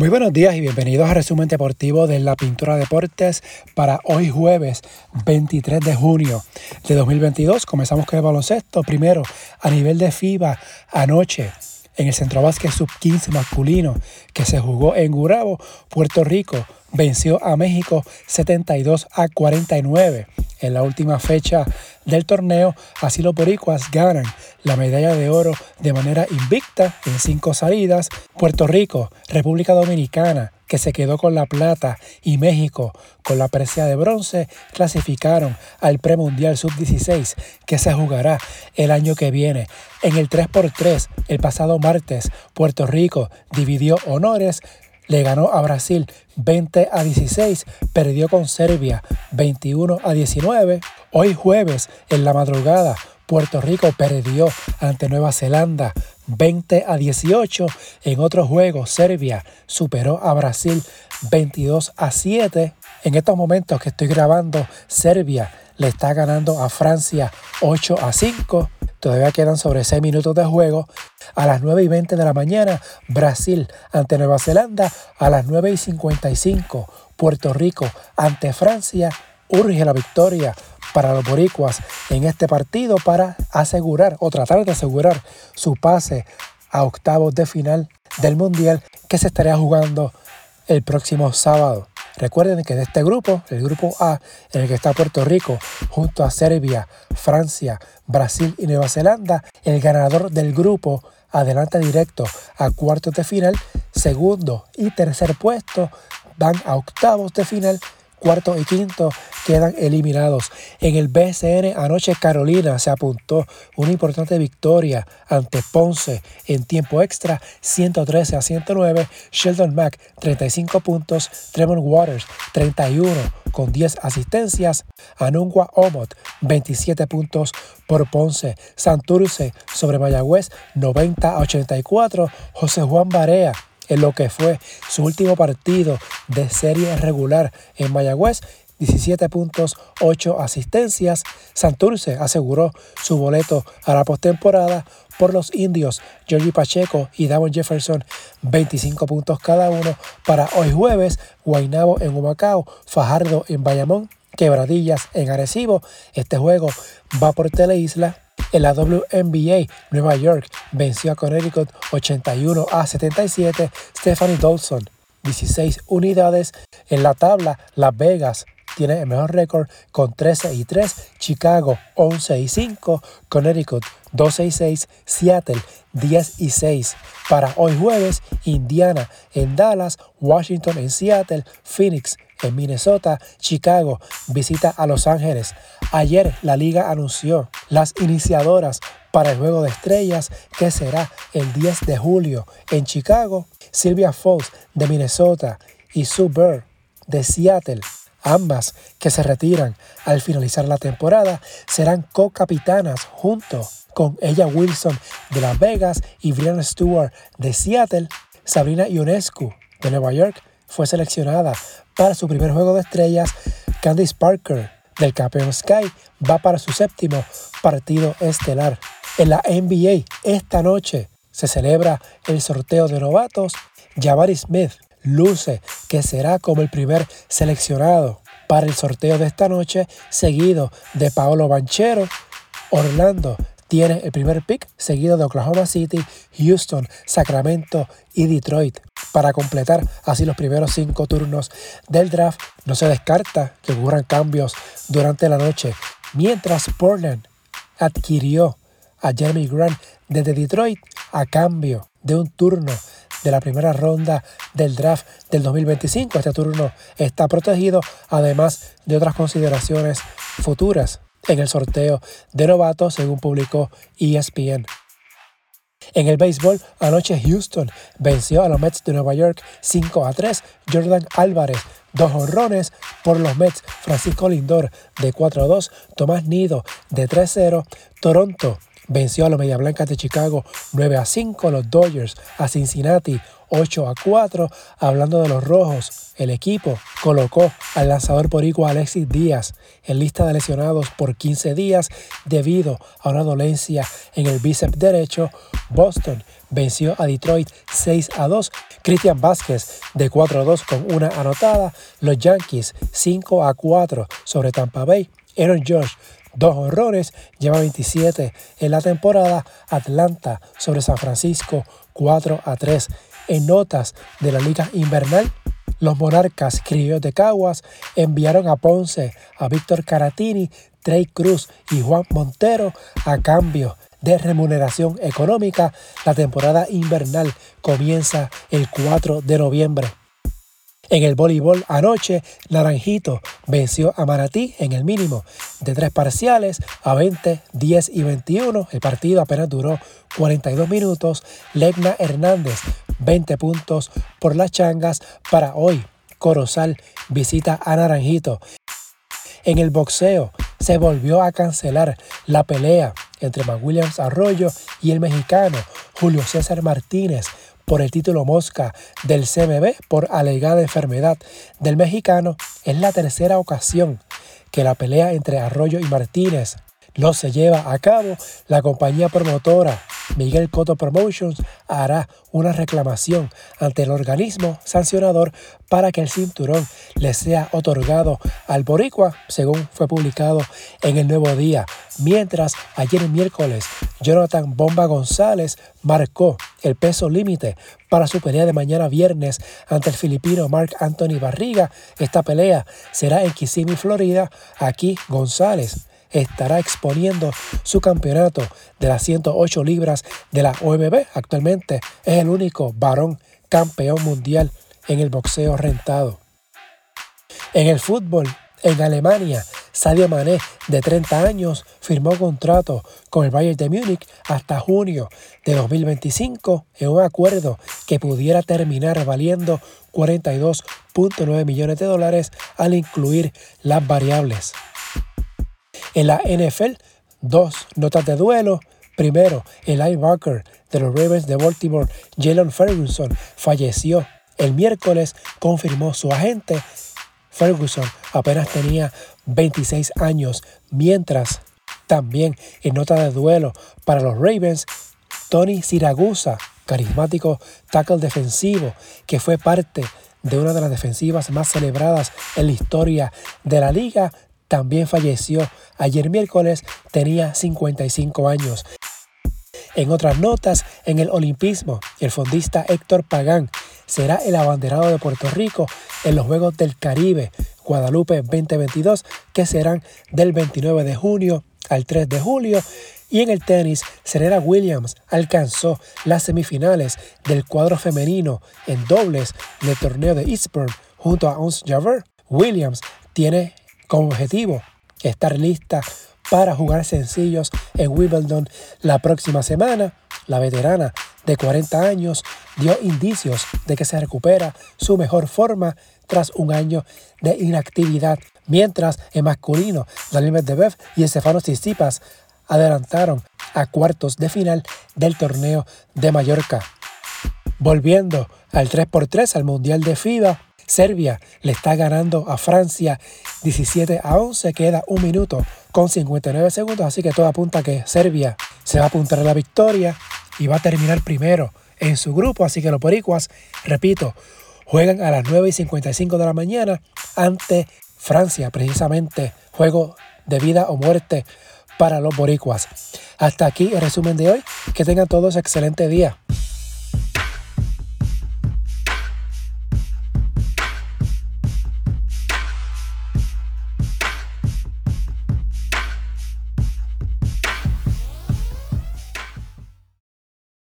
Muy buenos días y bienvenidos a Resumen Deportivo de la Pintura Deportes para hoy jueves 23 de junio de 2022. Comenzamos con el baloncesto. Primero, a nivel de FIBA, anoche en el Centro Básquet Sub-15 masculino que se jugó en Gurabo, Puerto Rico venció a México 72 a 49 en la última fecha del torneo. Así los boricuas ganan la medalla de oro de manera invicta en cinco salidas. Puerto Rico, República Dominicana, que se quedó con la plata, y México, con la presea de bronce, clasificaron al Premundial Sub-16, que se jugará el año que viene. En el 3x3, el pasado martes, Puerto Rico dividió honores le ganó a Brasil 20 a 16, perdió con Serbia 21 a 19. Hoy jueves, en la madrugada, Puerto Rico perdió ante Nueva Zelanda 20 a 18. En otro juego, Serbia superó a Brasil 22 a 7. En estos momentos que estoy grabando, Serbia le está ganando a Francia 8 a 5. Todavía quedan sobre 6 minutos de juego. A las 9 y 20 de la mañana, Brasil ante Nueva Zelanda. A las 9 y 55, Puerto Rico ante Francia. Urge la victoria para los boricuas en este partido para asegurar o tratar de asegurar su pase a octavos de final del Mundial que se estaría jugando el próximo sábado. Recuerden que de este grupo, el grupo A, en el que está Puerto Rico, junto a Serbia, Francia, Brasil y Nueva Zelanda, el ganador del grupo adelanta directo a cuartos de final, segundo y tercer puesto van a octavos de final cuarto y quinto quedan eliminados. En el BCN anoche Carolina se apuntó una importante victoria ante Ponce en tiempo extra 113 a 109. Sheldon Mack 35 puntos, Tremont Waters 31 con 10 asistencias, Anungua Omot 27 puntos por Ponce, Santurce sobre Mayagüez 90 a 84, José Juan Barea en lo que fue su último partido de serie regular en Mayagüez. 17 puntos, 8 asistencias. Santurce aseguró su boleto a la postemporada por los indios Georgie Pacheco y Damon Jefferson, 25 puntos cada uno. Para hoy jueves, Guaynabo en Humacao, Fajardo en Bayamón, Quebradillas en Arecibo. Este juego va por Teleisla en la WNBA, Nueva York venció a Connecticut 81 a 77. Stephanie Dawson, 16 unidades. En la tabla, Las Vegas tiene el mejor récord con 13 y 3. Chicago 11 y 5. Connecticut 12 y 6. Seattle 10 y 6. Para hoy jueves, Indiana en Dallas, Washington en Seattle, Phoenix en Minnesota, Chicago visita a Los Ángeles. Ayer la liga anunció las iniciadoras para el Juego de Estrellas que será el 10 de julio en Chicago. Sylvia Fox de Minnesota y Sue Bird de Seattle, ambas que se retiran al finalizar la temporada, serán co-capitanas junto con ella Wilson de Las Vegas y Brianna Stewart de Seattle. Sabrina Ionescu de Nueva York fue seleccionada para su primer juego de estrellas. Candice Parker del campeón Sky va para su séptimo partido estelar. En la NBA esta noche se celebra el sorteo de novatos. Jabari Smith luce que será como el primer seleccionado para el sorteo de esta noche, seguido de Paolo Banchero. Orlando tiene el primer pick, seguido de Oklahoma City, Houston, Sacramento y Detroit. Para completar así los primeros cinco turnos del draft, no se descarta que ocurran cambios durante la noche, mientras Portland adquirió a Jeremy Grant desde Detroit a cambio de un turno de la primera ronda del draft del 2025. Este turno está protegido, además de otras consideraciones futuras en el sorteo de novatos, según publicó ESPN. En el béisbol, anoche Houston venció a los Mets de Nueva York 5 a 3. Jordan Álvarez, dos honrones por los Mets. Francisco Lindor de 4 a 2. Tomás Nido de 3 a 0. Toronto venció a los Media Blancas de Chicago 9 a 5. Los Dodgers a Cincinnati 8 a 4. Hablando de los rojos, el equipo colocó al lanzador boricua Alexis Díaz en lista de lesionados por 15 días debido a una dolencia en el bíceps derecho. Boston venció a Detroit 6 a 2. Christian Vázquez de 4 a 2 con una anotada. Los Yankees 5 a 4 sobre Tampa Bay. Aaron George dos horrores, lleva 27 en la temporada. Atlanta sobre San Francisco 4 a 3. En notas de la Liga Invernal, los monarcas criollos de Caguas enviaron a Ponce a Víctor Caratini, Trey Cruz y Juan Montero a cambio de remuneración económica. La temporada invernal comienza el 4 de noviembre. En el voleibol anoche, Naranjito venció a Maratí en el mínimo de tres parciales a 20, 10 y 21. El partido apenas duró 42 minutos. Legna Hernández, 20 puntos por las changas para hoy. Corozal visita a Naranjito. En el boxeo se volvió a cancelar la pelea entre McWilliams Arroyo y el mexicano Julio César Martínez por el título Mosca del CMB por alegada enfermedad del mexicano, es la tercera ocasión que la pelea entre Arroyo y Martínez no se lleva a cabo, la compañía promotora Miguel Cotto Promotions hará una reclamación ante el organismo sancionador para que el cinturón le sea otorgado al boricua, según fue publicado en el Nuevo Día. Mientras ayer miércoles Jonathan Bomba González marcó el peso límite para su pelea de mañana viernes ante el filipino Mark Anthony Barriga. Esta pelea será en Kissimmee, Florida. Aquí González estará exponiendo su campeonato de las 108 libras de la OMB. Actualmente es el único varón campeón mundial en el boxeo rentado. En el fútbol, en Alemania, Sadio Mané, de 30 años, firmó contrato con el Bayern de Múnich hasta junio de 2025 en un acuerdo que pudiera terminar valiendo 42.9 millones de dólares al incluir las variables. En la NFL, dos notas de duelo. Primero, el linebacker de los Ravens de Baltimore, Jalen Ferguson, falleció el miércoles, confirmó su agente. Ferguson apenas tenía 26 años, mientras también en nota de duelo para los Ravens, Tony Siragusa, carismático tackle defensivo que fue parte de una de las defensivas más celebradas en la historia de la liga, también falleció ayer miércoles, tenía 55 años. En otras notas, en el olimpismo, el fondista Héctor Pagán será el abanderado de Puerto Rico en los Juegos del Caribe Guadalupe 2022, que serán del 29 de junio al 3 de julio. Y en el tenis, Serena Williams alcanzó las semifinales del cuadro femenino en dobles del torneo de Eastbourne junto a Ons Jabeur. Williams tiene como objetivo estar lista para jugar sencillos en Wimbledon la próxima semana. La veterana de 40 años dio indicios de que se recupera su mejor forma tras un año de inactividad, mientras en masculino Daniel Medvedev y Estefano Tsitsipas adelantaron a cuartos de final del torneo de Mallorca. Volviendo al 3x3 al Mundial de FIBA, Serbia le está ganando a Francia 17 a 11, queda un minuto con 59 segundos, así que todo apunta a que Serbia se va a apuntar a la victoria y va a terminar primero en su grupo, así que los boricuas, repito, juegan a las 9 y 55 de la mañana ante Francia, precisamente juego de vida o muerte para los boricuas. Hasta aquí el resumen de hoy, que tengan todos excelente día.